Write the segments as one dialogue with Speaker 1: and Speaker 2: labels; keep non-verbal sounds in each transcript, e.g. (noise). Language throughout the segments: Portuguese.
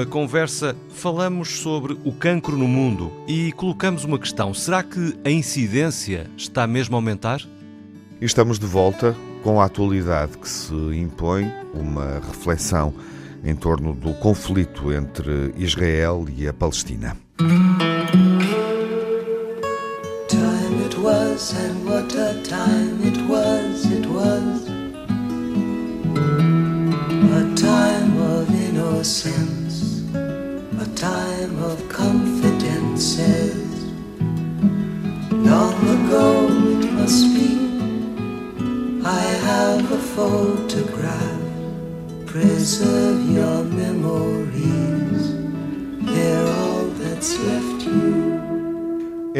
Speaker 1: última conversa falamos sobre o cancro no mundo e colocamos uma questão: será que a incidência está mesmo a aumentar?
Speaker 2: estamos de volta com a atualidade que se impõe, uma reflexão em torno do conflito entre Israel e a Palestina.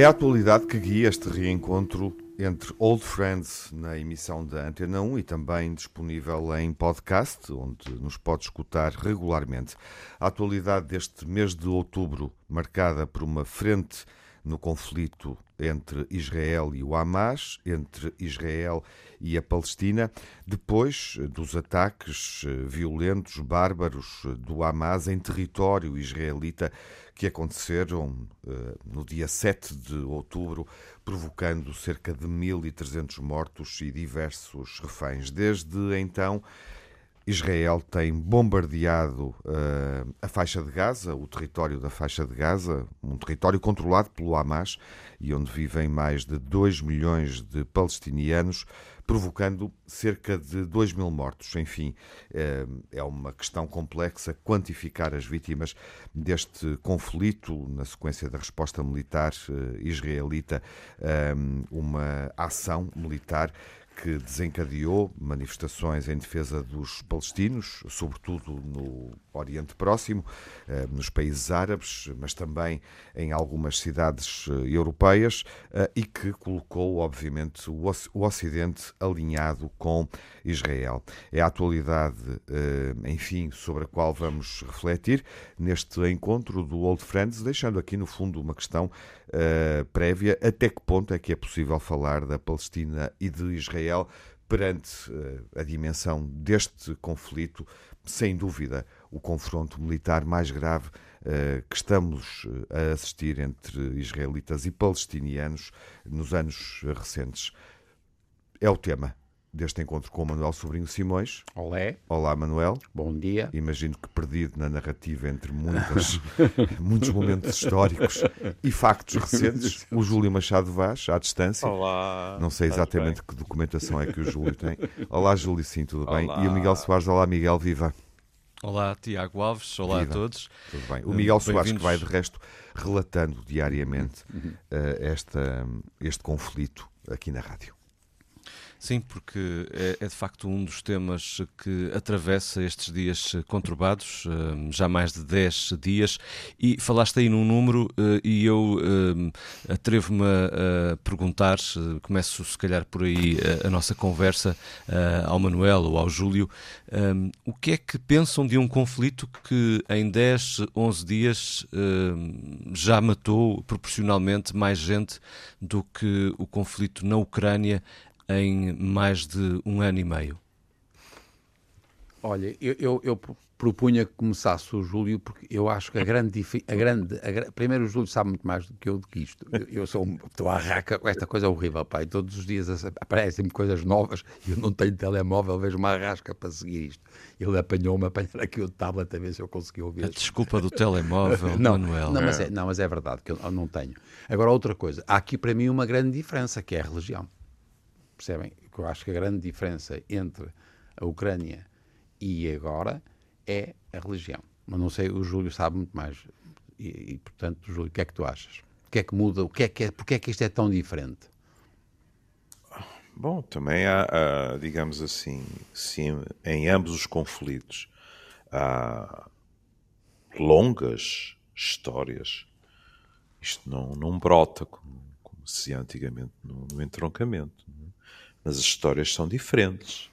Speaker 2: É a atualidade que guia este reencontro entre Old Friends na emissão da Antena 1 e também disponível em podcast, onde nos pode escutar regularmente. A atualidade deste mês de outubro, marcada por uma frente no conflito entre Israel e o Hamas, entre Israel e a Palestina, depois dos ataques eh, violentos, bárbaros do Hamas em território israelita que aconteceram uh, no dia 7 de outubro, provocando cerca de 1.300 mortos e diversos reféns. Desde então, Israel tem bombardeado uh, a faixa de Gaza, o território da faixa de Gaza, um território controlado pelo Hamas e onde vivem mais de 2 milhões de palestinianos, provocando cerca de 2 mil mortos. Enfim, uh, é uma questão complexa quantificar as vítimas deste conflito na sequência da resposta militar uh, israelita, uma ação militar que desencadeou manifestações em defesa dos palestinos, sobretudo no Oriente Próximo, eh, nos países árabes, mas também em algumas cidades eh, europeias, eh, e que colocou, obviamente, o Ocidente alinhado com Israel. É a atualidade, enfim, sobre a qual vamos refletir neste encontro do Old Friends, deixando aqui, no fundo, uma questão prévia: até que ponto é que é possível falar da Palestina e de Israel perante a dimensão deste conflito? Sem dúvida, o confronto militar mais grave uh, que estamos eh, a assistir entre israelitas e palestinianos nos anos recentes. É o tema deste encontro com o Manuel Sobrinho Simões.
Speaker 3: Olé.
Speaker 2: Olá, Manuel.
Speaker 3: Bom dia.
Speaker 2: Imagino que perdido na narrativa entre muitas, (laughs) muitos momentos históricos e factos recentes, (laughs) o Júlio Machado Vaz, à distância.
Speaker 4: Olá.
Speaker 2: Não sei exatamente que documentação é que o Júlio tem. Olá, Júlio, sim, tudo Olá. bem? E o Miguel Soares. Olá, Miguel, viva.
Speaker 1: Olá, Tiago Alves, olá
Speaker 2: Viva.
Speaker 1: a todos.
Speaker 2: Tudo bem. O Miguel Soares, que vai de resto relatando diariamente uh, esta, este conflito aqui na rádio.
Speaker 1: Sim, porque é, é, de facto um dos temas que atravessa estes dias conturbados, eh, já mais de 10 dias, e falaste aí num número eh, e eu eh, atrevo-me a perguntar, começo se calhar por aí a nossa conversa ao Manuel ou ao Júlio, o que é que pensam de um conflito que em 10, 11 dias já matou proporcionalmente mais gente do que o conflito na Ucrânia em mais de um ano e meio?
Speaker 3: Olha, eu, eu, eu propunha que começasse o Júlio, porque eu acho que a grande. A grande a, primeiro, o Júlio sabe muito mais do que eu do que isto. Eu, eu sou estou à raca, esta coisa é horrível, pai. Todos os dias aparecem-me coisas novas e eu não tenho telemóvel, vejo uma rasca para seguir isto. Ele apanhou-me apanhar aqui o tablet a ver se eu consegui ouvir.
Speaker 1: A desculpa do telemóvel, (laughs)
Speaker 3: não,
Speaker 1: Manuel.
Speaker 3: Não mas, é, não, mas é verdade que eu não tenho. Agora, outra coisa. Há aqui para mim uma grande diferença, que é a religião. Percebem? Eu acho que a grande diferença entre a Ucrânia e agora é a religião. Mas não sei, o Júlio sabe muito mais. E, e, portanto, Júlio, o que é que tu achas? O que é que muda? O que é que é, porque é que isto é tão diferente?
Speaker 4: Bom, também há, digamos assim, sim, em ambos os conflitos há longas histórias. Isto não, não brota como, como se antigamente no, no entroncamento mas as histórias são diferentes.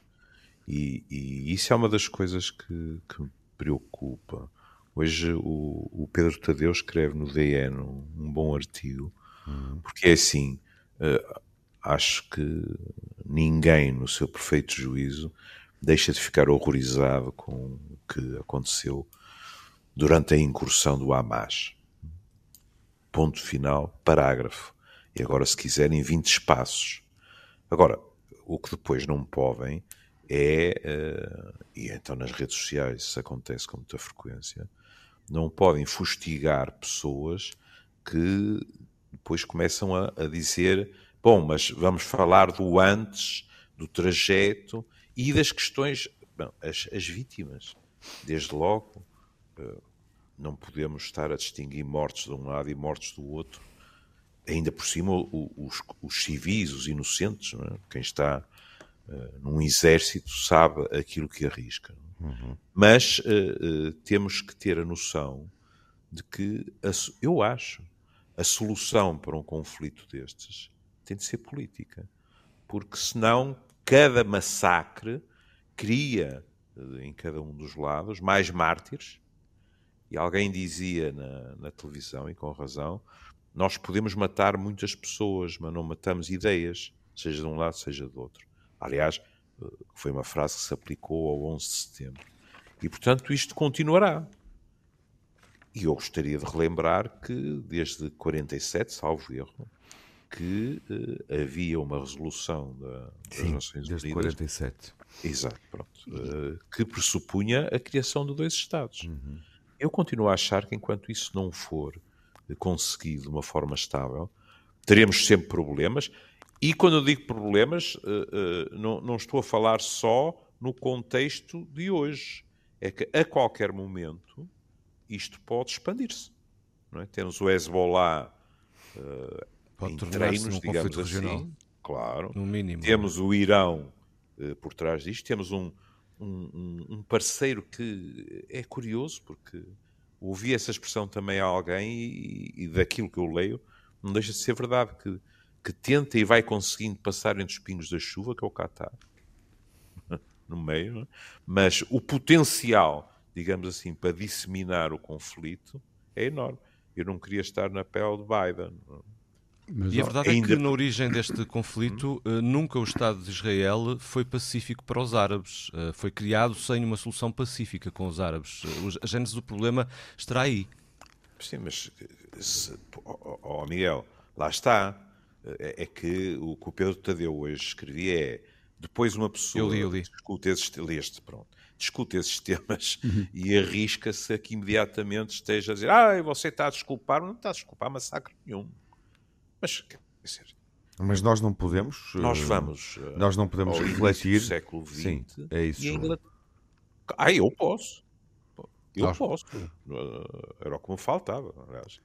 Speaker 4: E, e isso é uma das coisas que, que me preocupa. Hoje o, o, Pedro Tadeu escreve no DN um, bom artigo, uhum. porque é assim, uh, acho que ninguém no seu perfeito juízo deixa de ficar horrorizado com o que aconteceu durante a incursão do Hamas. Ponto final, parágrafo. E agora, se quiserem, 20 espaços. Agora, o que depois não podem é, uh, e então nas redes sociais isso acontece com muita frequência, não podem fustigar pessoas que depois começam a, a dizer: bom, mas vamos falar do antes, do trajeto e das questões. Bom, as, as vítimas, desde logo, uh, não podemos estar a distinguir mortes de um lado e mortes do outro. Ainda por cima, os, os civis, os inocentes, é? quem está uh, num exército sabe aquilo que arrisca. Uhum. Mas uh, uh, temos que ter a noção de que, a, eu acho, a solução para um conflito destes tem de ser política. Porque senão cada massacre cria em cada um dos lados mais mártires e alguém dizia na, na, televisão, e com razão, nós podemos matar muitas pessoas, mas não matamos ideias, seja de um lado, seja do outro. Aliás, eh, foi uma frase que se aplicou ao 11 de setembro. E, portanto, isto continuará. E eu gostaria de relembrar que, desde 47, salvo erro, que uh, havia uma resolução da, das
Speaker 2: Sim,
Speaker 4: Nações
Speaker 2: desde
Speaker 4: Unidas.
Speaker 2: 47.
Speaker 4: Exato, pronto. Uh, que pressupunha a criação de dois Estados. Uhum. Eu continuo a achar que enquanto isso não for conseguido de uma forma estável, teremos sempre problemas. E quando eu digo problemas, eh, eh, não, estou a falar só no contexto de hoje. É que a qualquer momento isto pode expandir-se. É? Temos o Hezbollah uh, em treinos, digamos assim. Regional. Claro.
Speaker 1: No mínimo.
Speaker 4: Temos o Irão uh, por trás disto. Temos um, um, um, parceiro que é curioso, porque ouvi essa expressão também a alguém e, e, daquilo que eu leio, não deixa de ser verdade, que, que tenta e vai conseguindo passar entre os pingos da chuva, que é o Qatar, (laughs) no meio, é? mas o potencial, digamos assim, para disseminar o conflito é enorme. Eu não queria estar na pele de Biden. Não? É?
Speaker 1: Mas, e a verdade ainda... é que na origem deste conflito uh, nunca o Estado de Israel foi pacífico para os árabes. Uh, foi criado sem uma solução pacífica com os árabes. Uh, a gênese do problema estará aí.
Speaker 4: Sim, mas se, oh, oh, Miguel, lá está. É, é, que o que o Pedro Tadeu hoje escrevia é depois uma pessoa
Speaker 1: eu li, eu li.
Speaker 4: discute esses, leste, pronto, discute esses temas uhum. e arrisca-se a que imediatamente esteja a dizer ah, você está a desculpar, não está a desculpar massacre nenhum. Mas, quer dizer,
Speaker 2: mas nós não podemos.
Speaker 4: Nós eh, vamos.
Speaker 2: Uh, nós não podemos refletir.
Speaker 4: Século XX.
Speaker 2: Sim, é isso. E ainda...
Speaker 4: Ah, eu posso. Eu nós... posso. Era o que me faltava, aliás.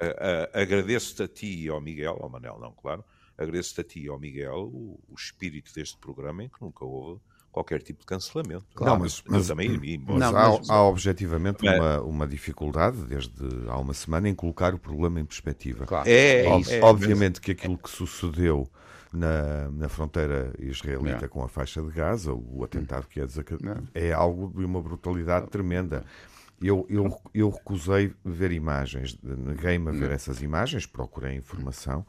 Speaker 4: Uh, uh, Agradeço-te a ti e ao Miguel, ao Manel, não, claro. Agradeço-te a ti e ao Miguel o, o espírito deste programa em que nunca houve qualquer tipo de cancelamento.
Speaker 2: Claro, não, mas, mas, também ir Não, mas há, há objetivamente é. uma, uma dificuldade, desde há uma semana, em colocar o problema em perspectiva.
Speaker 4: Claro. É,
Speaker 2: Ob é, obviamente que aquilo que sucedeu na, na fronteira israelita com a faixa de Gaza, o atentado que é, é algo de uma brutalidade tremenda. Eu, eu, eu recusei ver imagens, neguei-me a ver essas imagens, procurei informação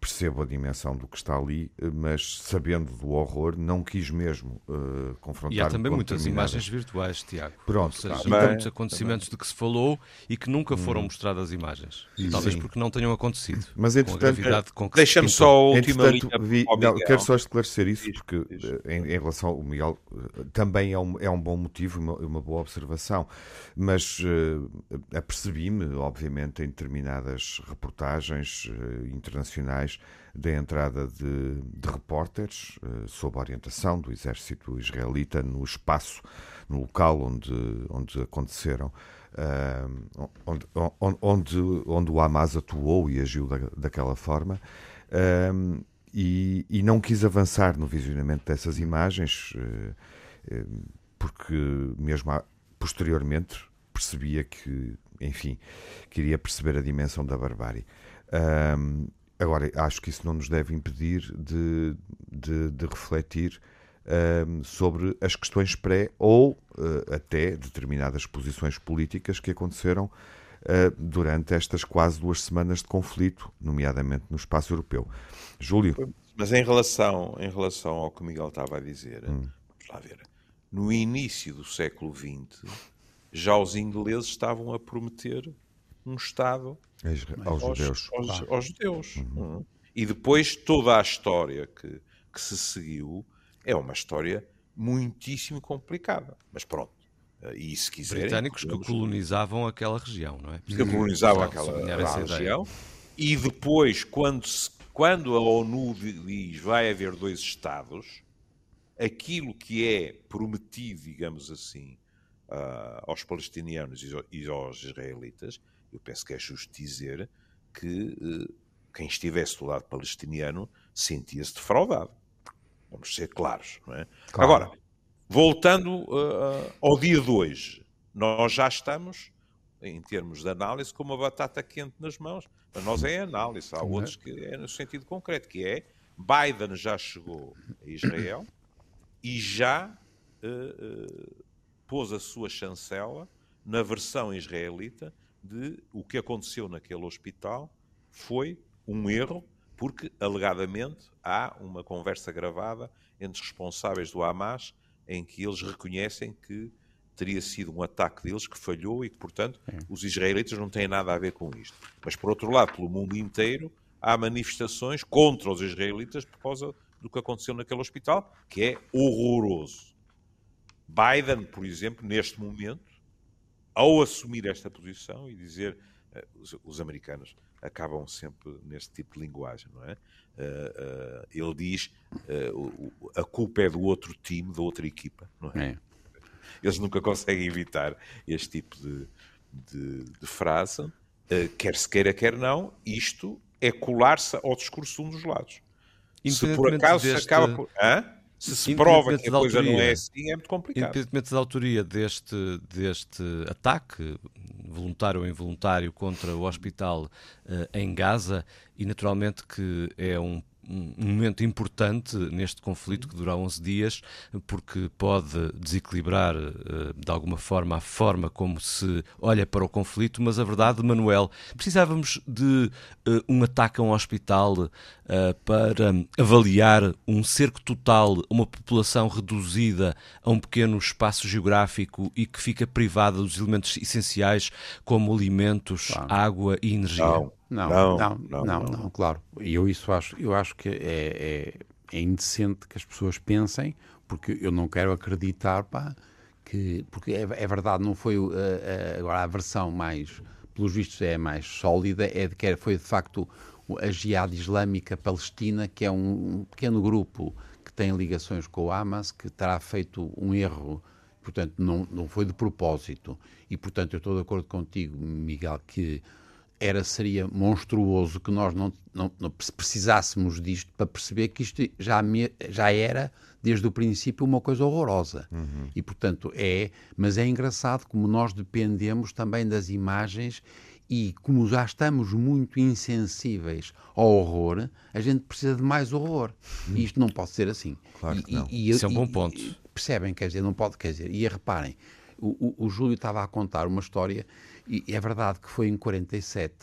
Speaker 2: percebo a dimensão do que está ali, mas sabendo do horror, não quis mesmo uh, confrontar.
Speaker 1: E há também muitas imagens virtuais, Tiago. Pronto, Ou seja, também, muitos acontecimentos também. de que se falou e que nunca foram hum. mostradas imagens. Sim. Talvez porque não tenham acontecido.
Speaker 2: Mas entretanto,
Speaker 4: deixa-me só a última
Speaker 2: vi, não, Quero só esclarecer isso, porque eh, em, em, relação ao Miguel, eh, também é um, é um bom motivo, uma, uma boa observação, mas uh, apercebi-me, obviamente, em determinadas reportagens uh, internacionais da entrada de, de repórteres, uh, sob orientação do exército israelita, no espaço, no local onde, onde aconteceram, uh, onde, onde, onde o Hamas atuou e agiu da, daquela forma. Uh, e, e, não quis avançar no visionamento dessas imagens, porque mesmo posteriormente percebia que, enfim, queria perceber a dimensão da barbárie. Agora, acho que isso não nos deve impedir de, de, de refletir um, sobre as questões pré ou uh, até determinadas posições políticas que aconteceram uh, durante estas quase duas semanas de conflito, nomeadamente no espaço europeu. Júlio.
Speaker 4: Mas em relação, em relação ao que o Miguel estava a dizer, hum. vamos lá ver, no início do século XX, já os ingleses estavam a prometer um Estado
Speaker 2: aos, aos judeus.
Speaker 4: Aos, aos, aos judeus. Uhum. E depois toda a história que, que se seguiu é uma história muitíssimo complicada. Mas pronto. E se quiserem.
Speaker 1: Britânicos que colonizavam aquela região, não é?
Speaker 4: Que colonizavam aquela região. E depois, quando, se, quando a ONU diz vai haver dois Estados, aquilo que é prometido, digamos assim, uh, aos palestinianos e aos israelitas, eu penso que é justo dizer que uh, quem estivesse do lado palestiniano sentia-se defraudado. Vamos ser claros, não é? Claro. Agora, voltando uh, ao dia de hoje, nós já estamos, em termos de análise, com uma batata quente nas mãos. Para nós é análise, há outros que é no sentido concreto, que é Biden já chegou a Israel e já uh, uh, pôs a sua chancela na versão israelita de o que aconteceu naquele hospital foi um erro, porque alegadamente há uma conversa gravada entre responsáveis do Hamas em que eles reconhecem que teria sido um ataque deles que falhou e que, portanto, é. os israelitas não têm nada a ver com isto. Mas, por outro lado, pelo mundo inteiro, há manifestações contra os israelitas por causa do que aconteceu naquele hospital, que é horroroso. Biden, por exemplo, neste momento, ao assumir esta posição e dizer uh, os, os, americanos acabam sempre neste tipo de linguagem, não é? Uh, uh, ele diz a culpa é do outro time, da outra equipa, não é? é. Eles nunca conseguem evitar este tipo de, de, de frase. quer se queira, quer não, isto é colar-se ao discurso de um dos lados. Se por acaso deste... se acaba por. Hã? Se se prova que a coisa autoria, não é assim, é muito complicado.
Speaker 1: Independentemente da autoria deste, deste ataque, voluntário ou involuntário, contra o hospital uh, em Gaza, e naturalmente que é um um momento importante neste conflito que dura 11 dias, porque pode desequilibrar eh, de alguma forma a forma como se olha para o conflito, mas a verdade, Manuel, precisávamos de uh, um ataque a um hospital uh, para avaliar um cerco total, uma população reduzida a um pequeno espaço geográfico e que fica privada dos elementos essenciais como alimentos, água e energia.
Speaker 3: Não. Não, não, não, não, não, claro. E eu isso acho, eu acho que é, é, é, indecente que as pessoas pensem, porque eu não quero acreditar, pá, que, porque é, é verdade, não foi agora a versão mais, pelos vistos é mais sólida, é de que foi de facto a Jihad Islâmica Palestina, que é um, um pequeno grupo que tem ligações com o Hamas, que terá feito um erro portanto, não, não foi de propósito. E, portanto, eu estou de acordo contigo, Miguel, que era seria monstruoso que nós não, não, não, precisássemos disto para perceber que isto já, me, já era desde o princípio uma coisa horrorosa uhum. e portanto é mas é engraçado como nós dependemos também das imagens e como já estamos muito insensíveis ao horror a gente precisa de mais horror uhum. e isto não pode ser assim
Speaker 1: claro que e, não. E, Isso é um bom ponto
Speaker 3: percebem quer dizer não pode quer dizer e reparem o, o, o Júlio estava a contar uma história e é verdade que foi em 47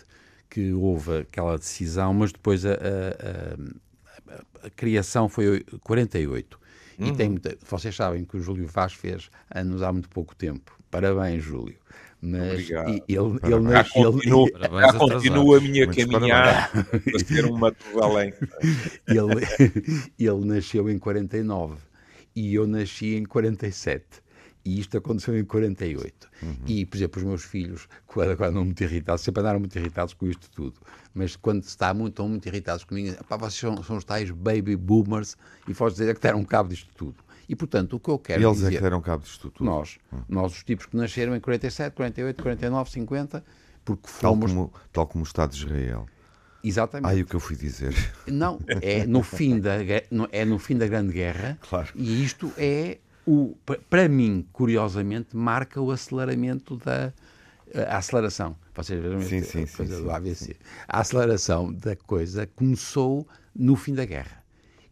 Speaker 3: que houve aquela decisão, mas depois a, a, a, a criação foi 48. Uhum. E tem muita, vocês sabem que o Júlio Vaz fez anos há muito pouco tempo. Parabéns, Júlio. Mas
Speaker 4: Obrigado.
Speaker 3: ele, ele, ele,
Speaker 4: continua, (laughs) ele, continua a minha caminhada para ser um Matusalém. (laughs)
Speaker 3: ele, (laughs) ele nasceu em 49 e eu nasci em 47. E isto aconteceu em 48. Uhum. E, por exemplo, os meus filhos, quando, andam muito irritados, sempre andaram muito irritados com isto tudo. Mas quando está muito, estão muito irritados comigo, pá, vocês são, são os tais baby boomers e podes dizer que deram cabo disto tudo. E, portanto, o que eu quero
Speaker 2: e eles
Speaker 3: dizer...
Speaker 2: é que deram cabo disto tudo?
Speaker 3: Nós. Uhum. Nós, os tipos que nasceram em 47, 48, 49, 50, porque fomos...
Speaker 2: Tal como, tal como o Estado de Israel.
Speaker 3: Exatamente.
Speaker 2: Ai, o que eu fui dizer.
Speaker 3: Não, é no fim da, é no fim da Grande Guerra. (laughs)
Speaker 2: Claro.
Speaker 3: E isto é o, para mim, curiosamente, marca o aceleramento da a aceleração. Vocês viram
Speaker 2: sim, sim, a
Speaker 3: coisa
Speaker 2: sim,
Speaker 3: do ABC. A aceleração da coisa começou no fim da guerra.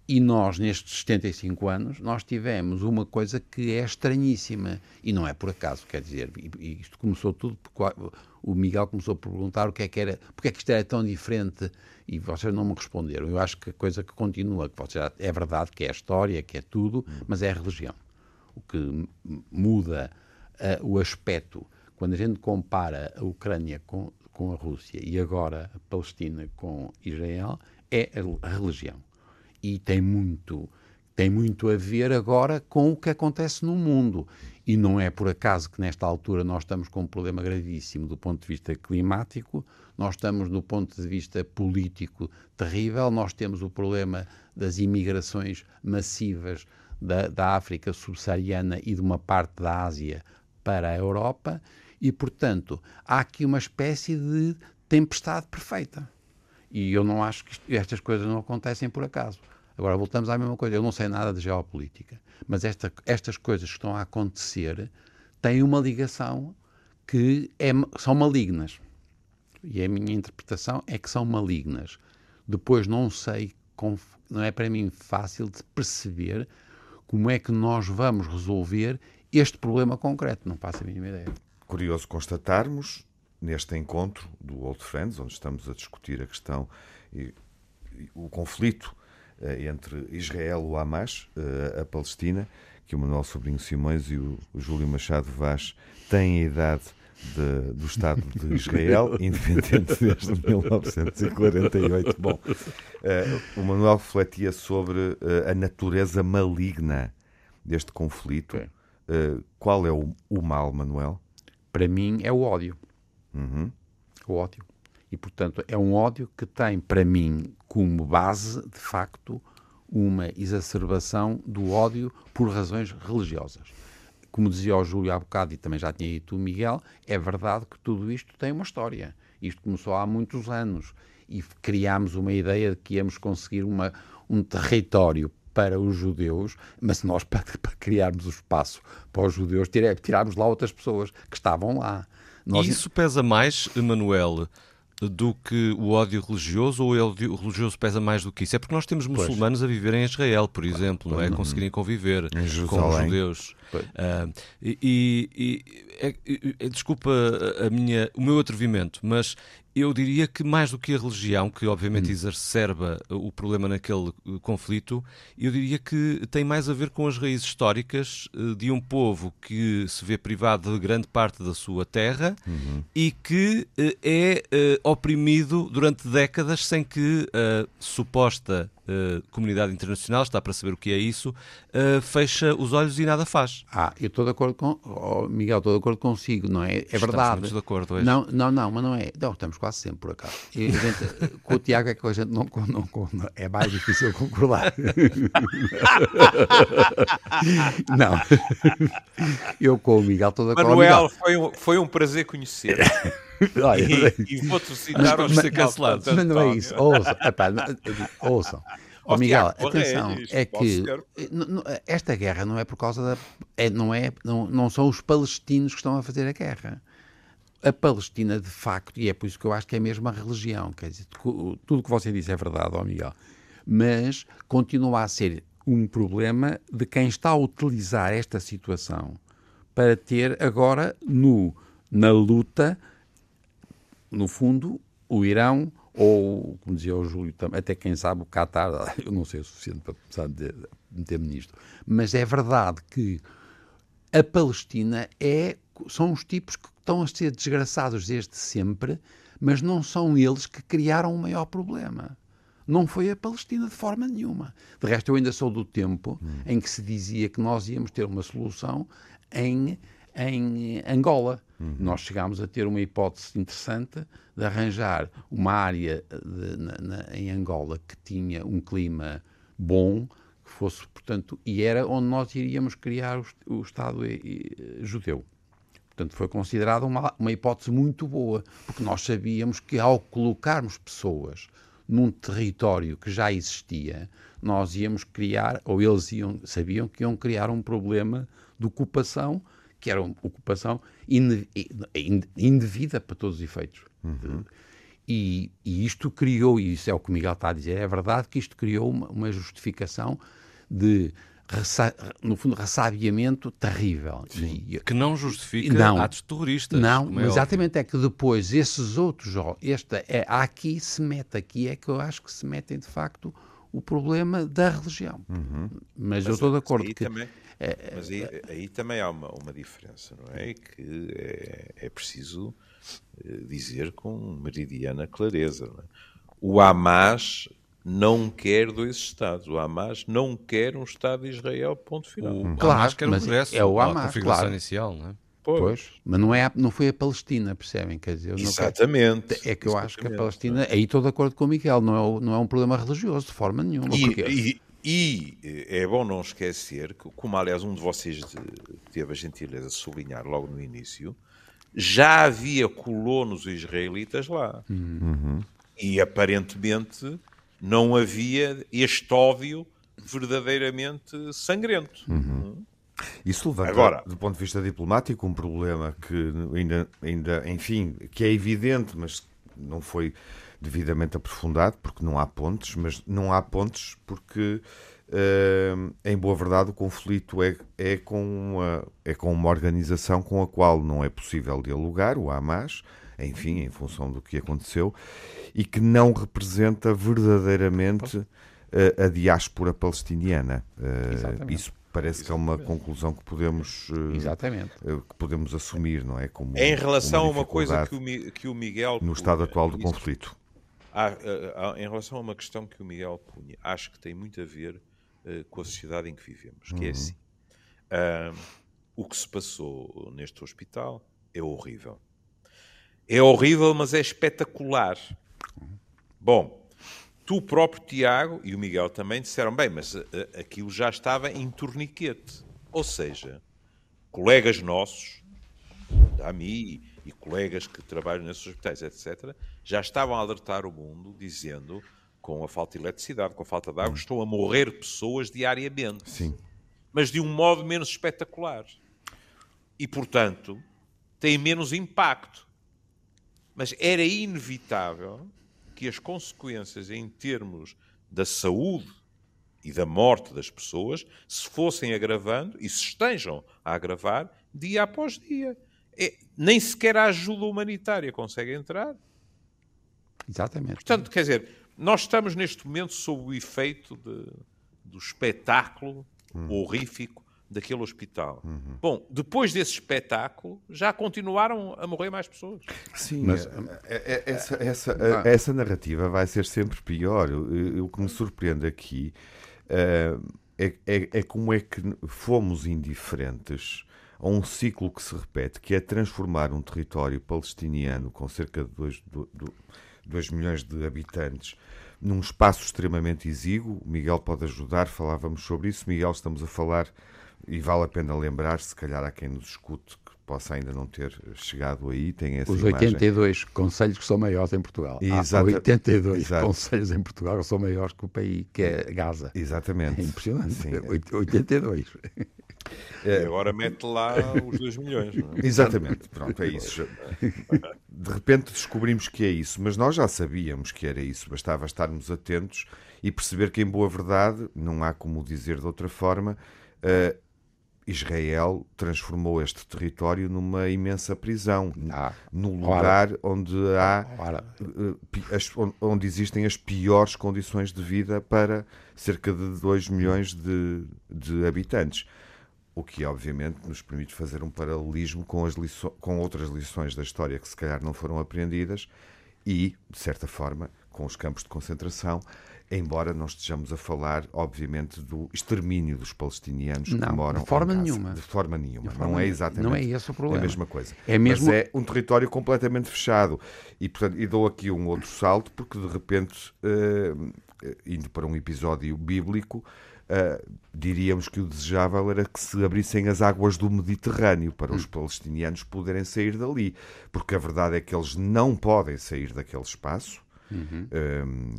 Speaker 3: E nós, nestes 75 anos, nós tivemos uma coisa que é estranhíssima. E não é por acaso, quer dizer, e isto começou tudo porque o Miguel começou a perguntar o que é que era, porque é que isto era tão diferente e vocês não me responderam. Eu acho que a coisa que continua, que vocês, é verdade que é a história, que é tudo, mas é a religião o que muda uh, o aspecto, quando a gente compara a Ucrânia com, com a Rússia e agora a Palestina com Israel, é a, a religião. E tem muito, tem muito a ver agora com o que acontece no mundo. E não é por acaso que nesta altura nós estamos com um problema gravíssimo do ponto de vista climático, nós estamos do ponto de vista político terrível, nós temos o problema das imigrações massivas da, da África subsaariana e de uma parte da Ásia para a Europa, e portanto há aqui uma espécie de tempestade perfeita. E eu não acho que estas coisas não acontecem por acaso. Agora voltamos à mesma coisa. Eu não sei nada de geopolítica, mas esta, estas coisas que estão a acontecer têm uma ligação que é, são malignas. E a minha interpretação é que são malignas. Depois não sei, não é para mim fácil de perceber como é que nós vamos resolver este problema concreto. Não faço a mínima ideia.
Speaker 2: Curioso constatarmos, neste encontro do Old Friends, onde estamos a discutir a questão e, e o conflito eh, entre Israel, o Hamas, eh, a Palestina, que o Manuel Sobrinho Simões e o, Júlio Machado Vaz têm a idade de, do Estado de (laughs) Israel, independente desde (laughs) 1948. Bom, uh, o Manuel refletia sobre uh, a natureza maligna deste conflito. Uh, qual é o, o, mal, Manuel?
Speaker 3: Para mim é o ódio.
Speaker 2: Uhum.
Speaker 3: O ódio. E, portanto, é um ódio que tem, para mim, como base, de facto, uma exacerbação do ódio por razões religiosas. Como dizia o Júlio há bocado, e também já tinha dito o Miguel, é verdade que tudo isto tem uma história. Isto começou há muitos anos e criámos uma ideia de que íamos conseguir uma, um território para os judeus, mas nós, (laughs) para, para criarmos o espaço para os judeus, tirámos lá outras pessoas que estavam lá.
Speaker 1: Nós... Isso pesa mais, Emanuel, do que o ódio religioso ou o ódio religioso pesa mais do que isso? É porque nós temos muçulmanos pois. a viver em Israel, por exemplo, não é? Conseguirem conviver com os judeus. Uh, e, e é, é, desculpa a minha, o meu atrevimento, mas eu diria que mais do que a religião, que obviamente hum. exacerba o problema naquele eh, conflito, eu diria que tem mais a ver com as raízes históricas eh, de um povo que se vê privado de grande parte da sua terra uhum. e que eh, é oprimido durante décadas sem que a suposta comunidade internacional, está para saber o que é isso, uh, fecha os olhos e nada faz.
Speaker 3: Ah, eu estou de acordo com. Oh, Miguel, estou de acordo consigo, não é? É
Speaker 1: estamos
Speaker 3: verdade.
Speaker 1: Estamos de acordo hoje.
Speaker 3: Não, não, não, mas não é. Não, estamos quase sempre, por acaso. E, gente, com o Tiago é que a gente não, não, não é mais difícil concordar. (laughs) não. Eu com o Miguel estou de acordo.
Speaker 4: Manuel, foi um, foi um prazer conhecer. (laughs) Olha, e, e vou-te citar os ser cancelados.
Speaker 3: Mas não é isso. Ouçam. Epá, ouçam. (laughs) Oh, Miguel, atenção, é que esta guerra não é por causa da. É, não, é, não, não são os palestinos que estão a fazer a guerra. A Palestina, de facto, e é por isso que eu acho que é mesmo a religião, quer dizer, tudo o que você disse é verdade, ó Miguel, mas continua a ser um problema de quem está a utilizar esta situação para ter agora no, na luta, no fundo, o Irão ou, como dizia o Júlio, até quem sabe o Qatar, (laughs) eu não sei o suficiente para começar a meter-me nisto, mas é verdade que a Palestina é, são os tipos que estão a ser desgraçados desde sempre, mas não são eles que criaram o maior problema. Não foi a Palestina de forma nenhuma. De resto, eu ainda sou do tempo hum. em que se dizia que nós íamos ter uma solução em, em Angola. Uhum. Nós chegámos a ter uma hipótese interessante de arranjar uma área de, na, na, em Angola que tinha um clima bom, que fosse, portanto, e era onde nós iríamos criar o, o Estado e, e, judeu. Portanto, foi considerada uma, uma hipótese muito boa, porque nós sabíamos que ao colocarmos pessoas num território que já existia, nós íamos criar, ou eles iam, sabiam que iam criar um problema de ocupação, que era uma ocupação indevida para todos os efeitos.
Speaker 2: Uhum.
Speaker 3: E, e, isto criou, e isso é o que o Miguel está a dizer, é verdade que isto criou uma, uma justificação de no fundo, ressabiamento terrível.
Speaker 1: E, que não justifica não, atos terroristas.
Speaker 3: Não,
Speaker 1: é
Speaker 3: exatamente, óbvio. é que depois esses outros, esta é, aqui se mete, aqui é que eu acho que se metem de facto o problema da religião.
Speaker 2: Uhum.
Speaker 3: Mas, mas, eu estou de acordo
Speaker 4: aí
Speaker 3: que.
Speaker 4: Também, é, mas aí, aí, também há uma, uma diferença, não é? Que é, é preciso eh, dizer com meridiana clareza. É? O Hamas não quer dois Estados. O Hamas não quer um Estado de Israel, ponto final.
Speaker 1: O claro, Hamas quer o progresso, é o Hamas, a configuração claro. inicial, não é?
Speaker 3: Pois. pois. mas não, é, não foi a Palestina, percebem? Quer dizer,
Speaker 4: Exatamente.
Speaker 3: Quero... É que eu acho que a Palestina, aí estou de acordo com o Miguel, não é, não é um problema religioso de forma nenhuma.
Speaker 4: E, porque... e, e é bom não esquecer que, como aliás um de vocês teve a gentileza de sublinhar logo no início, já havia colonos israelitas lá.
Speaker 2: Uhum.
Speaker 4: E aparentemente não havia este ódio verdadeiramente sangrento.
Speaker 2: Uhum. Isso levanta, Agora, do ponto de vista diplomático, um problema que ainda, ainda, enfim, que é evidente, mas não foi devidamente aprofundado, porque não há pontes, mas não há pontes porque, uh, em boa verdade, o conflito é, é, com uma, é com uma organização com a qual não é possível dialogar, o Hamas, enfim, em função do que aconteceu, e que não representa verdadeiramente uh, a diáspora palestiniana. Uh, isso parece que é uma conclusão que podemos
Speaker 3: Exatamente.
Speaker 2: que podemos assumir, não é?
Speaker 4: Como em relação a uma coisa que o, que o Miguel
Speaker 2: no estado atual do conflito.
Speaker 4: Há, há, em relação a uma questão que o Miguel punha, acho que tem muito a ver uh, com a sociedade em que vivemos, que é uhum. é assim. Uh, o que se passou neste hospital é horrível. É horrível, mas é espetacular. Bom, tu próprio, Tiago, e o Miguel também disseram, bem, mas uh, aquilo já estava em torniquete. Ou seja, colegas nossos, da AMI e colegas que trabalham nesses hospitais, etc., já estavam a alertar o mundo, dizendo com a falta de eletricidade, com a falta de água, estão a morrer pessoas diariamente.
Speaker 2: Sim.
Speaker 4: Mas de um modo menos espetacular. E, portanto, tem menos impacto. Mas era inevitável que as consequências em termos da saúde e da morte das pessoas se fossem agravando e se estejam a agravar dia após dia é, nem sequer a ajuda humanitária consegue entrar.
Speaker 3: Exatamente.
Speaker 4: Portanto, quer dizer, nós estamos neste momento sob o efeito de, do espetáculo hum. horrífico daquele hospital. Uhum. Bom, depois desse espetáculo, já continuaram a morrer mais pessoas.
Speaker 2: Sim, mas é, é, essa, essa, ah. essa narrativa vai ser sempre pior. O, que me surpreende aqui uh, é, é, é como é que fomos indiferentes a um ciclo que se repete, que é transformar um território palestiniano com cerca de 2, milhões de habitantes num espaço extremamente exíguo. O Miguel pode ajudar, falávamos sobre isso. Miguel, estamos a falar, e vale a pena lembrar, se calhar há quem nos escute que possa ainda não ter chegado aí, tem essa
Speaker 3: Os
Speaker 2: imagem.
Speaker 3: 82 conselhos que são maiores em Portugal. Exato. Há 82 Exato. conselhos em Portugal que são maiores que o país, que é Gaza.
Speaker 2: Exatamente.
Speaker 3: É impressionante. Sim. (laughs) 82.
Speaker 4: É. E agora mete lá os 2 milhões. Não
Speaker 2: é? Exatamente, pronto, é isso. De repente descobrimos que é isso, mas nós já sabíamos que era isso, bastava estarmos atentos e perceber que, em boa verdade, não há como dizer de outra forma, uh, Israel transformou este território numa imensa prisão, ah, no lugar ora, onde há ora. Eh, as, onde existem as piores condições de vida para cerca de 2 milhões de, de habitantes. O que obviamente nos permite fazer um paralelismo com, as com outras lições da história que se calhar não foram aprendidas e, de certa forma, com os campos de concentração, embora não estejamos a falar, obviamente, do extermínio dos palestinianos
Speaker 3: não,
Speaker 2: que moram
Speaker 3: de forma Gaza. nenhuma.
Speaker 2: De forma nenhuma. De forma não é exatamente
Speaker 3: não é esse o problema.
Speaker 2: a mesma coisa.
Speaker 3: É mesmo...
Speaker 2: Mas é um território completamente fechado. E, portanto, e dou aqui um outro salto, porque de repente, uh, indo para um episódio bíblico, Uh, diríamos que o desejável era que se abrissem as águas do Mediterrâneo para os hum. palestinianos poderem sair dali, porque a verdade é que eles não podem sair daquele espaço. Uhum. Um,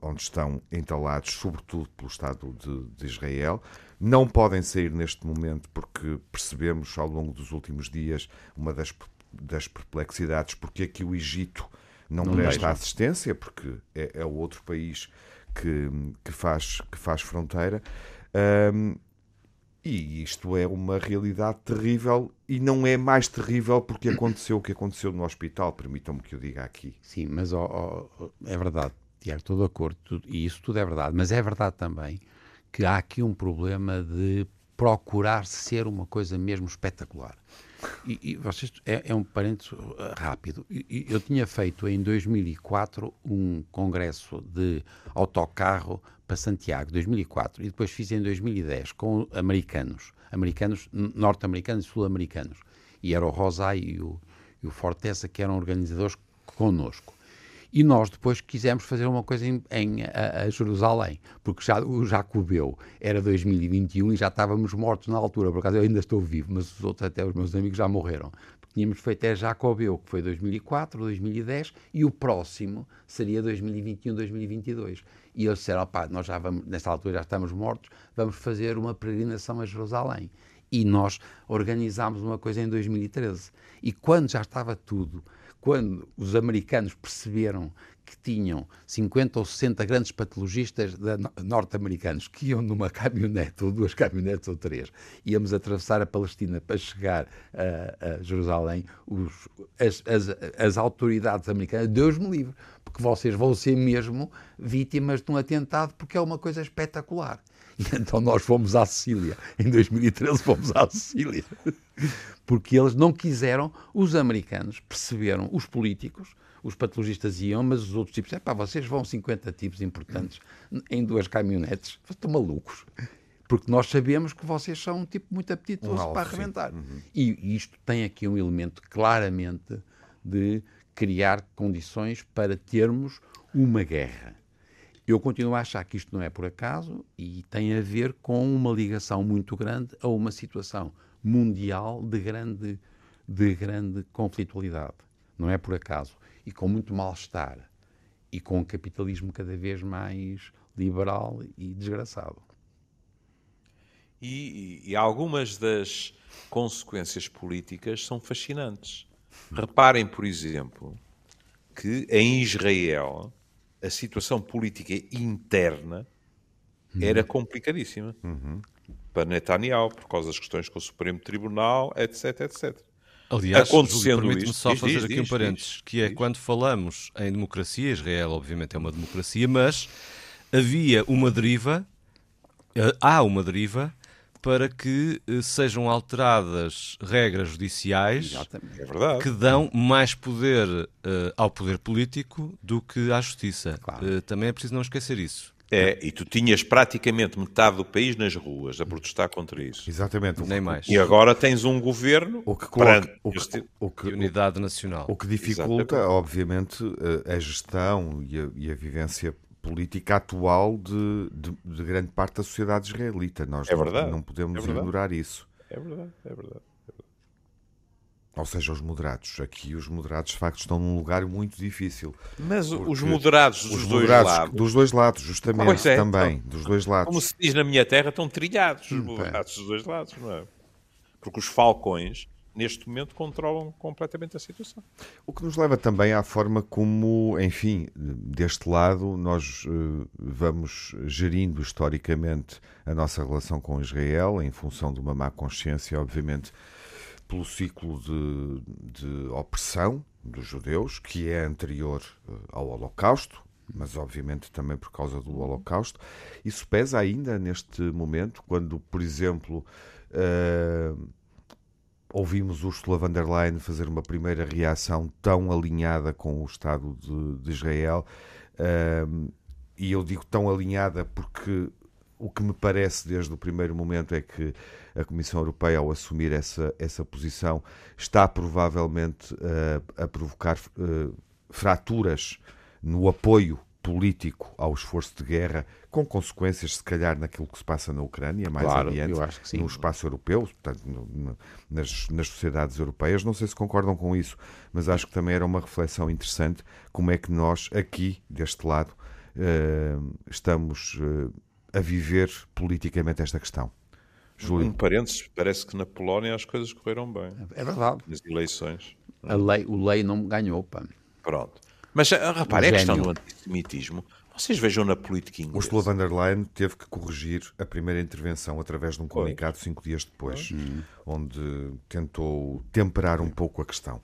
Speaker 2: onde estão entalados, sobretudo pelo Estado de, de, Israel. Não podem sair neste momento porque percebemos ao longo dos últimos dias uma das, das perplexidades porque é que o Egito não, não presta assistência, porque é, é o outro país que, que, faz, que faz fronteira. Um, e isto é uma realidade terrível e não é mais terrível porque aconteceu o que aconteceu no hospital, permitam-me que eu diga aqui.
Speaker 3: Sim, mas oh, oh, é verdade, Tiago, estou de acordo, e isso tudo é verdade, mas é verdade também que há aqui um problema de procurar ser uma coisa mesmo espetacular. E, e vocês, é, é, um parênteses uh, rápido. Eu tinha feito em 2004 um congresso de autocarro para Santiago, 2004, e depois fiz em 2010 com americanos, americanos, norte-americanos e sul-americanos. E era o Rosai e o, e o Forteza que eram organizadores conosco. E nós depois quisemos fazer uma coisa em, em a, a, Jerusalém, porque já, o Jacobeu era 2021 e já estávamos mortos na altura, por acaso eu ainda estou vivo, mas os outros, até os meus amigos, já morreram. Porque tínhamos feito é Jacobeu, que foi 2004, 2010, e o próximo seria 2021, 2022. E eles disseram, opá, nós já vamos, nesta altura já estamos mortos, vamos fazer uma peregrinação a Jerusalém. E nós organizámos uma coisa em 2013. E quando já estava tudo quando os americanos perceberam que tinham 50 ou 60 grandes patologistas norte-americanos que iam numa caminhonete, ou duas caminhonetes ou três, íamos atravessar a Palestina para chegar a, a Jerusalém, os, as, as, as, autoridades americanas, Deus me livre, porque vocês vão ser mesmo vítimas de um atentado, porque é uma coisa espetacular. E (laughs) então nós fomos à Sicília. Em 2013 fomos à Sicília. (laughs) Porque eles não quiseram, os americanos perceberam, os políticos, os patologistas iam, mas os outros tipos, é pá, vocês vão 50 tipos importantes em duas caminhonetes, estão malucos. Porque nós sabemos que vocês são um tipo muito apetitoso um para arrebentar. Uhum. E isto tem aqui um elemento claramente de criar condições para termos uma guerra. Eu continuo a achar que isto não é por acaso e tem a ver com uma ligação muito grande a uma situação mundial de grande, de grande conflitualidade. Não é por acaso. E com muito mal-estar. E com um capitalismo cada vez mais liberal e desgraçado.
Speaker 4: E, e algumas das consequências políticas são fascinantes. Reparem, por exemplo, que em Israel a situação política interna era uhum. complicadíssima uhum. para Netanyahu, por causa das questões com o Supremo Tribunal, etc, etc.
Speaker 1: Aliás, permite-me só diz, fazer diz, aqui diz, um parênteses, que é quando falamos em democracia, Israel obviamente é uma democracia, mas havia uma deriva, eh, há uma deriva para que eh, sejam alteradas regras judiciais
Speaker 4: é
Speaker 1: que dão mais poder uh, ao poder político do que à justiça. Claro. Uh, também é preciso não esquecer isso.
Speaker 4: É, e tu tinhas praticamente metade do país nas ruas a protestar contra isso.
Speaker 2: Exatamente.
Speaker 1: Nem mais.
Speaker 4: E agora tens um governo
Speaker 2: o que coloca, o que, este...
Speaker 1: o que, unidade nacional.
Speaker 2: O que dificulta, Exatamente. obviamente, a gestão e a, e a vivência política atual de, de, de, grande parte da sociedade israelita. Nós
Speaker 4: é verdade.
Speaker 2: não, não podemos
Speaker 4: é
Speaker 2: ignorar isso.
Speaker 4: É verdade, é verdade.
Speaker 2: Ou seja, os moderados. Aqui os moderados, de facto, estão num lugar muito difícil.
Speaker 4: Mas os moderados dos
Speaker 2: os
Speaker 4: dois
Speaker 2: moderados,
Speaker 4: lados...
Speaker 2: Dos dois lados, justamente, é, também. Então, dos dois lados.
Speaker 4: Como se diz na minha terra, estão trilhados os moderados dos dois lados, não é? Porque os falcões neste momento controlam completamente a situação.
Speaker 2: O que nos leva também à forma como, enfim, deste lado nós uh, vamos gerindo historicamente a nossa relação com Israel em função de uma má consciência, obviamente, pelo ciclo de, de opressão dos judeus, que é anterior uh, ao Holocausto, mas obviamente também por causa do Holocausto. Isso pesa ainda neste momento, quando, por exemplo, uh, ouvimos Ursula von der Leyen fazer uma primeira reação tão alinhada com o Estado de, de Israel. Um, e eu digo tão alinhada porque o que me parece desde o primeiro momento é que a Comissão Europeia, ao assumir essa, essa posição, está provavelmente uh, a provocar uh, fraturas no apoio político ao esforço de guerra, com consequências, se calhar, naquilo que se passa na Ucrânia, mais
Speaker 3: claro,
Speaker 2: adiante, no espaço europeu, portanto, no, no, nas, nas sociedades europeias. Não sei se concordam com isso, mas acho que também era uma reflexão interessante como é que nós, aqui, deste lado, uh, estamos uh, a viver politicamente esta questão.
Speaker 4: Júlio. Um parênteses, parece que na Polónia as coisas correram bem.
Speaker 3: É verdade.
Speaker 4: Nas eleições.
Speaker 3: A lei, o lei não ganhou, pá.
Speaker 4: Pronto. Mas uh, repare, é a questão do antissemitismo. Vocês vejam na política inglesa.
Speaker 2: Ursula von der Leyen teve que corrigir a primeira intervenção através de um comunicado cinco dias depois, hum. onde tentou temperar um pouco a questão.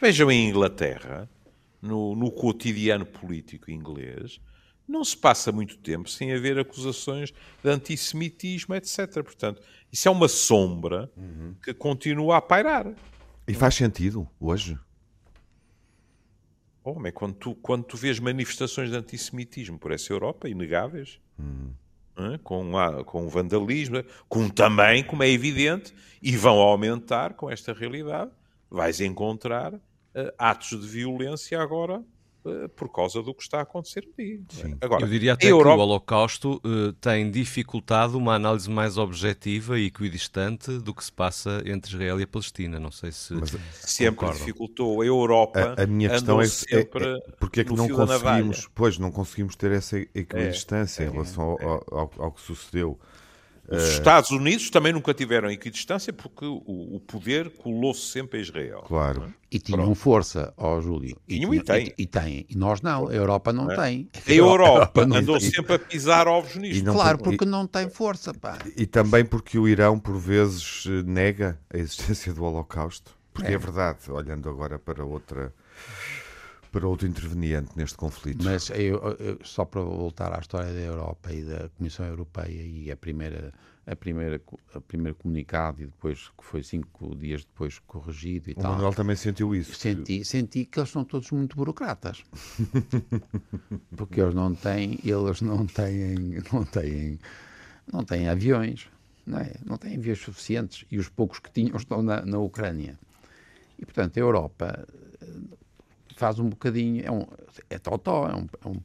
Speaker 4: Vejam em Inglaterra, no, no cotidiano político inglês, não se passa muito tempo sem haver acusações de antissemitismo, etc. Portanto, isso é uma sombra uhum. que continua a pairar.
Speaker 2: E faz sentido hoje?
Speaker 4: Homem, quando tu, quando tu vês manifestações de antissemitismo por essa Europa, inegáveis, uhum. com, a, com vandalismo, com também, como é evidente, e vão aumentar com esta realidade, vais encontrar uh, atos de violência agora por causa do que está a acontecer ali.
Speaker 1: Agora, Eu diria até Europa... que o Holocausto uh, tem dificultado uma análise mais objetiva e equidistante do que se passa entre Israel e a Palestina. Não sei se Mas,
Speaker 4: sempre concordam. dificultou a Europa.
Speaker 2: A, a minha questão é, é, é porque é que não conseguimos, pois não conseguimos ter essa equidistância é, em relação ao, ao, ao que sucedeu.
Speaker 4: Os uh... Estados Unidos também nunca tiveram equidistância porque o, o poder colou-se sempre a Israel.
Speaker 2: Claro.
Speaker 3: É? E tinham Pronto. força, ó oh, Júlio.
Speaker 4: E, tinham, e têm.
Speaker 3: E, e têm. E nós não. A Europa não é? tem.
Speaker 4: A Europa, a Europa andou tem. sempre a pisar ovos nisto.
Speaker 3: Não, claro, porque não tem força. Pá.
Speaker 2: E também porque o Irão, por vezes, nega a existência do Holocausto. Porque é, é verdade, olhando agora para outra para outro interveniente neste conflito.
Speaker 3: Mas eu, eu, só para voltar à história da Europa e da Comissão Europeia e a primeira a primeira a primeiro comunicado e depois que foi cinco dias depois corrigido e
Speaker 2: o
Speaker 3: tal.
Speaker 2: O Manuel também sentiu isso.
Speaker 3: Senti, senti que eles são todos muito burocratas. (laughs) Porque eles não têm, eles não têm, não têm, não têm aviões, não, é? não têm aviões suficientes e os poucos que tinham estão na, na Ucrânia. E portanto a Europa faz um bocadinho, é, um, é totó, é um, é um,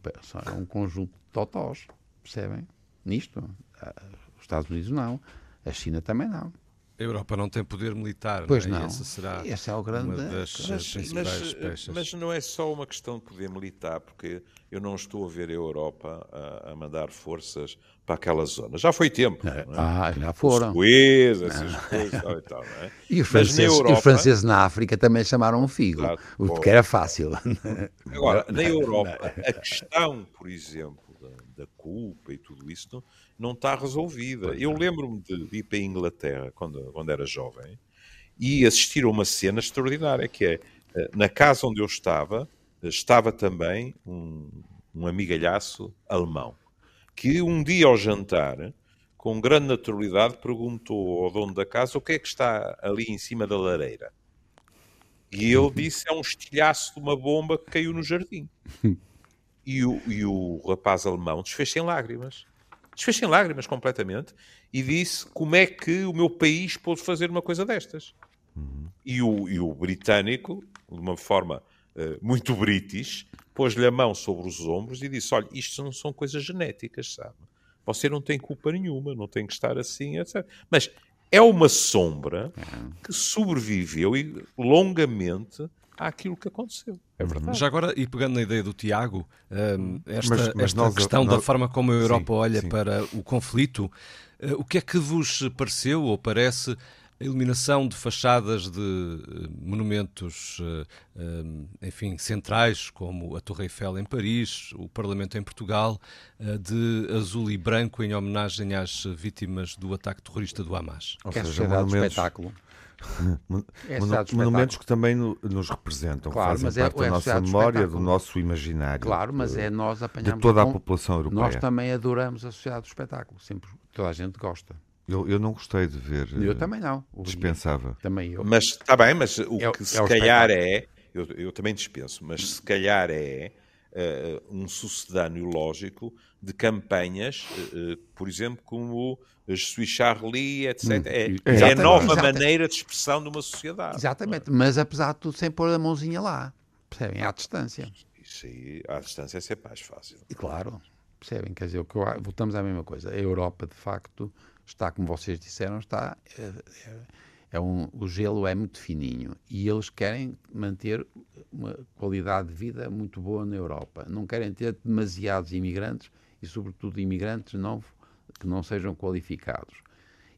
Speaker 3: é um conjunto de totós, percebem? Nisto. Ah, os Estados Unidos não, a China também não.
Speaker 1: A Europa não tem poder militar,
Speaker 3: pois
Speaker 1: não.
Speaker 3: É?
Speaker 1: Essa será
Speaker 3: Esse é o grande...
Speaker 1: uma das mas, principais mas, peças.
Speaker 4: Mas não é só uma questão de poder militar, porque eu não estou a ver a Europa a, a mandar forças para aquela zona. Já foi tempo. É, é?
Speaker 3: Ah, já foram.
Speaker 4: Suez, essas coisas e tal, e tal. É? (laughs)
Speaker 3: E, os franceses, Europa, os franceses na África também chamaram um figo, claro, porque era fácil. (laughs)
Speaker 4: Agora, na Europa, a questão, por exemplo, da, da culpa e tudo isso não, está resolvida. Eu lembro-me de ir para a Inglaterra quando, quando era jovem e assistir a uma cena extraordinária que é eh, na casa onde eu estava estava também um, um amigalhaço alemão que um dia ao jantar com grande naturalidade perguntou ao dono da casa o que é que está ali em cima da lareira e ele uhum. disse é um estilhaço de uma bomba que caiu no jardim e o, e o rapaz alemão desfez-se em lágrimas. Desfez-se em lágrimas completamente e disse como é que o meu país pôde fazer uma coisa destas. Uhum. E, o, e o britânico, de uma forma uh, muito british, pôs-lhe a mão sobre os ombros e disse: Olha, isto não são coisas genéticas, sabe? Você não tem culpa nenhuma, não tem que estar assim, etc. Mas é uma sombra é. que sobreviveu e longamente àquilo que aconteceu. É verdade.
Speaker 1: Já agora, e pegando na ideia do Tiago, um, esta, mas, mas esta nós, questão nós, da forma como a Europa sim, olha sim. para o conflito, uh, o que é que vos pareceu ou parece a eliminação de fachadas de uh, monumentos, uh, enfim, centrais, como a Torre Eiffel em Paris, o Parlamento em Portugal, de azul e branco em homenagem às vítimas do ataque terrorista do Hamas?
Speaker 3: Ou seja, monumentos... espetáculo. (laughs)
Speaker 2: é monumentos que também nos representam, claro, fazem mas é parte é, da nossa memória, do nosso imaginário.
Speaker 3: Claro, mas é nós apanhamos
Speaker 2: de toda a população europeia.
Speaker 3: Nós também adoramos a sociedade do espetáculo, sempre toda a gente gosta.
Speaker 2: Eu, eu não gostei de ver.
Speaker 3: Eu uh, também não.
Speaker 2: Dispensava.
Speaker 3: Também eu.
Speaker 4: Mas está bem, mas o é, que se é calhar é, eu, eu também dispenso, mas se calhar é uh, um sucedâneo lógico de campanhas, uh, por exemplo, como suis Charlie, etc. Hum, é, é, a nova exatamente. maneira de expressão de uma sociedade.
Speaker 3: Exatamente, mas apesar de tudo, sem pôr a mãozinha lá. Percebem? À distância.
Speaker 4: Isso aí, à distância é sempre mais fácil.
Speaker 3: E claro, percebem? Quer dizer, voltamos à mesma coisa. A Europa, de facto, está, como vocês disseram, está. É, é, é um, o gelo é muito fininho e eles querem manter uma qualidade de vida muito boa na Europa. Não querem ter demasiados imigrantes e, sobretudo, imigrantes não que não sejam qualificados.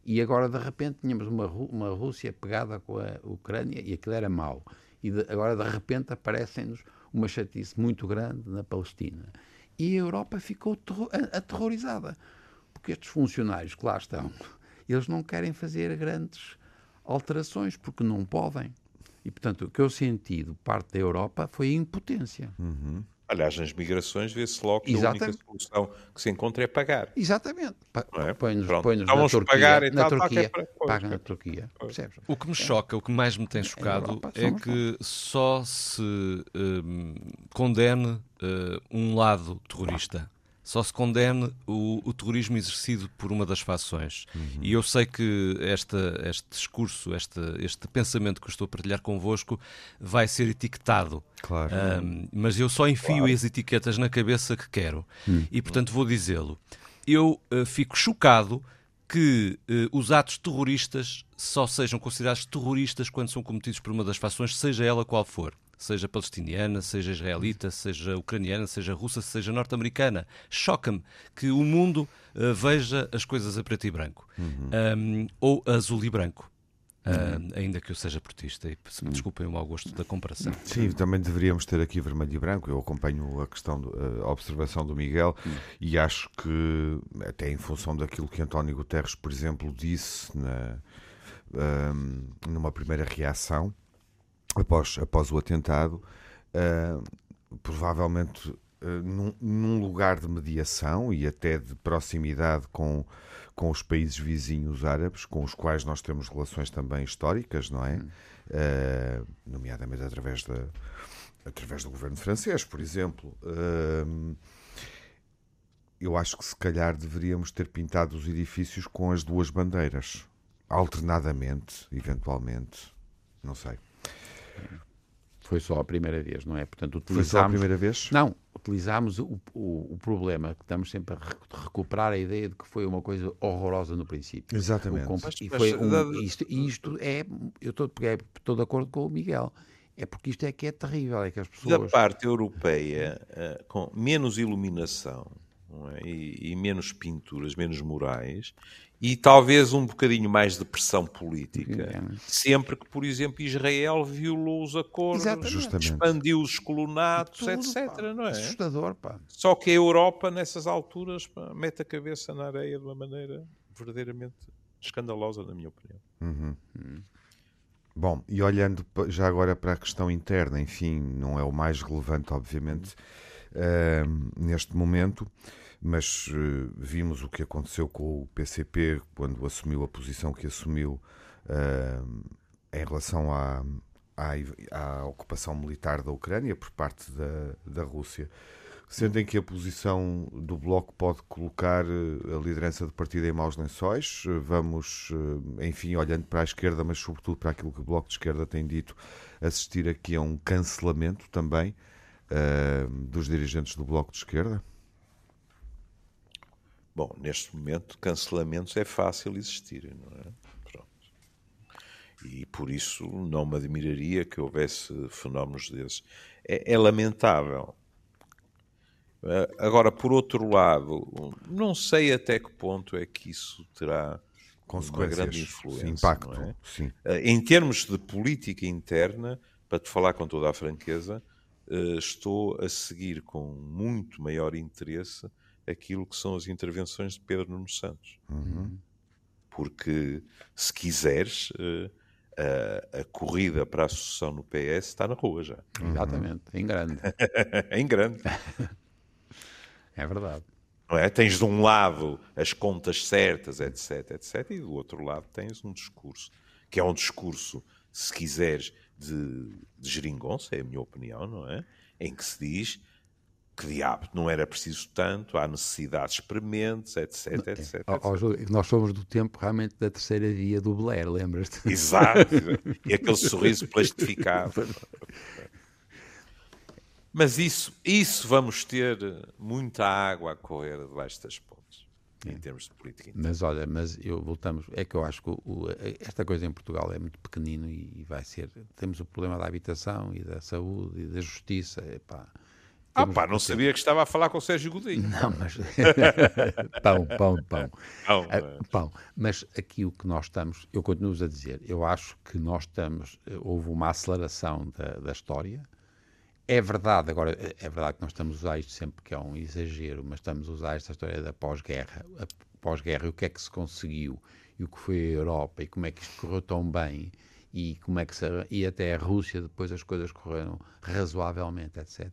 Speaker 3: E agora, de repente, tínhamos uma, uma Rússia pegada com a Ucrânia e aquilo era mau. E de, agora, de repente, aparecem-nos uma chatice muito grande na Palestina. E a Europa ficou aterrorizada. Porque estes funcionários que lá estão, eles não querem fazer grandes alterações, porque não podem. E, portanto, o que eu senti de parte da Europa foi a impotência.
Speaker 2: Uhum.
Speaker 4: Aliás, nas migrações vê-se logo que
Speaker 3: Exatamente.
Speaker 4: a única solução que se encontra é pagar.
Speaker 3: Exatamente. Pa-
Speaker 4: Não é?
Speaker 3: Põe-nos na
Speaker 4: vamos
Speaker 3: Turquia.
Speaker 4: pagar e
Speaker 3: na
Speaker 4: tal, é
Speaker 3: Turquia. Paga na. Turquia. Percebes?
Speaker 1: O que me choca, o que mais me tem chocado
Speaker 3: Europa,
Speaker 1: é que só se hum, condene eh, um lado terrorista. Só se condene o, o terrorismo exercido por uma das fações. E eu sei que esta, este discurso, este, este pensamento que eu estou a partilhar convosco vai ser etiquetado.
Speaker 2: Claro.
Speaker 1: Ahm, mas eu só enfio as etiquetas na cabeça que quero. E, portanto, vou dizê-lo. Eu eh, fico chocado que eh, os atos terroristas só sejam considerados terroristas quando são cometidos por uma das fações, seja ela qual for. Seja palestiniana, seja israelita, seja ucraniana, seja russa, seja norte-americana. Choca-me que o mundo eh, veja as coisas a preto e branco. Ahm, ou azul e branco. Ahm, ainda que eu seja portista, e se me desculpem o mau gosto da comparação.
Speaker 2: Sim, também deveríamos ter aqui vermelho e branco. Eu acompanho a questão, do- a observação do Miguel e acho que, até em função daquilo que António Guterres, por exemplo, disse na, numa primeira reação após, após o atentado, ah, provavelmente ah, num, num lugar de mediação e até de proximidade com, com os países vizinhos árabes, com os quais nós temos relações também históricas, não é? Ah, nomeadamente através, da, através do governo francês, por exemplo. Eu acho que se calhar deveríamos ter pintado os edifícios com as duas bandeiras, alternadamente, eventualmente. Não sei.
Speaker 3: Foi só a primeira vez, não é? Portanto,
Speaker 2: Foi só a
Speaker 3: utilizámos...
Speaker 2: primeira vez?
Speaker 3: Não, utilizámos o, o, o problema que estamos sempre a re- recuperar a ideia de que foi uma coisa horrorosa no princípio.
Speaker 2: Exatamente.
Speaker 3: Comp-
Speaker 4: Mas-
Speaker 3: e
Speaker 4: mas
Speaker 3: foi um-
Speaker 4: da-
Speaker 3: isto, e isto é, eu estou, estou de acordo com o Miguel, é porque isto é que é terrível, é que as
Speaker 4: Da
Speaker 3: pessoas...
Speaker 4: parte europeia, eh, com menos iluminação é? e, e menos pinturas, menos morais, e talvez um bocadinho mais de pressão política,
Speaker 3: É.
Speaker 4: sempre que, por exemplo, Israel violou os acordos,
Speaker 3: Exatamente.
Speaker 4: Expandiu os colonatos,
Speaker 3: Tudo,
Speaker 4: etc.
Speaker 3: pá.
Speaker 4: Não é?
Speaker 3: Assustador, pá.
Speaker 4: Só que a Europa, nessas alturas, pá, mete a cabeça na areia de uma maneira verdadeiramente escandalosa, na minha opinião.
Speaker 2: Uhum. Bom, e olhando já agora para a questão interna, enfim, não é o mais relevante, obviamente, ahm, neste momento, mas eh, vimos o que aconteceu com o PCP quando assumiu a posição que assumiu ahm, em relação à, à, à ocupação militar da Ucrânia por parte da, da Rússia. Sentem que a posição do Bloco pode colocar eh, a liderança do partido em maus lençóis? Vamos, enfim, olhando para a esquerda, mas sobretudo para aquilo que o Bloco de Esquerda tem dito, assistir aqui a um cancelamento também eh, dos dirigentes do Bloco de Esquerda?
Speaker 4: Bom, neste momento, cancelamentos é fácil existirem, não é? Pronto. E por isso não me admiraria que houvesse fenómenos desses. É, é lamentável. Eh, Agora, por outro lado, não sei até que ponto é que isso terá uma
Speaker 2: Consequências,
Speaker 4: grande influência.
Speaker 2: impacto,
Speaker 4: é?
Speaker 2: sim.
Speaker 4: Eh, Em termos de política interna, para te falar com toda a franqueza, eh, estou a seguir com muito maior interesse aquilo que são as intervenções de Pedro Nuno Santos. Porque, se quiseres, eh, a, a corrida para a sucessão no PS está na rua já.
Speaker 3: Exatamente, em grande. (laughs)
Speaker 4: em grande.
Speaker 3: É verdade.
Speaker 4: É? Tens de um lado as contas certas, etc, etc, e do outro lado tens um discurso, que é um discurso, se quiseres, de, de geringonça, é a minha opinião, não é? Em que se diz que diabo, não era preciso tanto, há necessidades prementes, etc, etc.
Speaker 3: Ó, ó, Júlio, nós somos do tempo realmente da terceira via do Blair, lembras-te?
Speaker 4: Exato. (laughs) E aquele sorriso plastificado. Mas isso, isso vamos ter muita água a correr debaixo das pontes, em termos de política interna.
Speaker 3: Mas olha, mas eu voltamos, é que eu acho que o- o- esta coisa em Portugal é muito pequenino e, vai ser. Temos o problema da habitação e da saúde e da justiça. Epá,
Speaker 4: Ah pá, não sabia que estava a falar com o Sérgio Godinho.
Speaker 3: Não, mas. (laughs) pão, pão, pão.
Speaker 4: Não,
Speaker 3: Ah,
Speaker 4: é.
Speaker 3: pão. Mas aqui o que nós estamos, eu continuo a dizer, eu acho que nós estamos, houve uma aceleração da, da história. É verdade, agora, é é verdade que nós estamos a usar isto sempre que é um exagero, mas estamos a usar esta história da pós-guerra, a pós-guerra e o que é que se conseguiu e o que foi a Europa e como é que isto correu tão bem e como é que se, e até a Rússia depois as coisas correram razoavelmente, etc.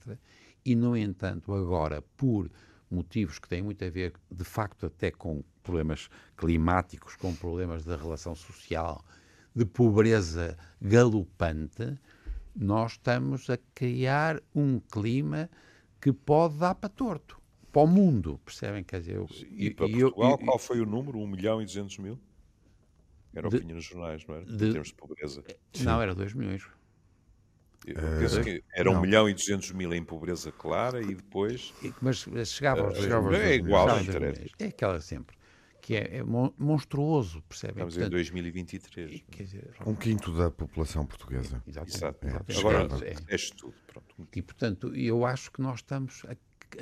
Speaker 3: E no entanto agora por motivos que têm muito a ver de facto até com problemas climáticos, com problemas da relação social, de pobreza galopante, nós estamos a criar um clima que pode dar para torto, para o mundo, percebem? Quer dizer, eu,
Speaker 4: e para Portugal, eu, qual foi o número? 1 milhão e 200 mil? Era o que tinha nos jornais, não era? De, em termos de pobreza.
Speaker 3: Não, era 2 milhões.
Speaker 4: Eu penso uh, que era 1 milhão e 200 mil em pobreza clara e depois.
Speaker 3: Mas chegava aos 2
Speaker 4: uh, É igual.
Speaker 3: É aquela sempre. Que é, é monstruoso, percebem?
Speaker 4: Estamos Portanto, em 2023. Quer dizer,
Speaker 2: um quinto da população portuguesa.
Speaker 4: Exatamente. Exato. É, Agora, é. é tudo. Pronto.
Speaker 3: E, portanto, eu acho que nós estamos, a,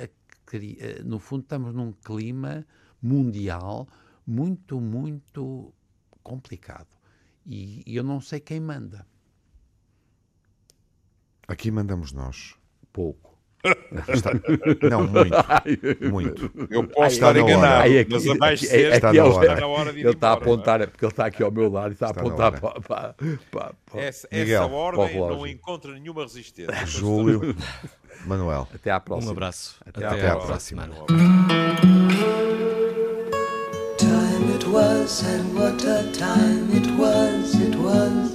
Speaker 3: a, a, no fundo, estamos num clima mundial muito, muito complicado. E, e eu não sei quem manda.
Speaker 2: Aqui mandamos nós.
Speaker 3: Pouco.
Speaker 2: Está... (laughs) Não, muito. Muito.
Speaker 4: Eu posso Ai, estar enganado, Ai, aqui, mas a mais aqui, cedo
Speaker 2: está, na hora.
Speaker 3: de Ele está a apontar, é? porque ele está aqui ao meu lado e está, está a apontar para, para,
Speaker 4: para, para, Essa, Miguel, essa ordem não encontra nenhuma resistência.
Speaker 2: Júlio, Manuel.
Speaker 3: Até à próxima.
Speaker 1: Um abraço.
Speaker 2: Até, Até à, próxima. próxima.
Speaker 5: Time it was and what a time it was, it was.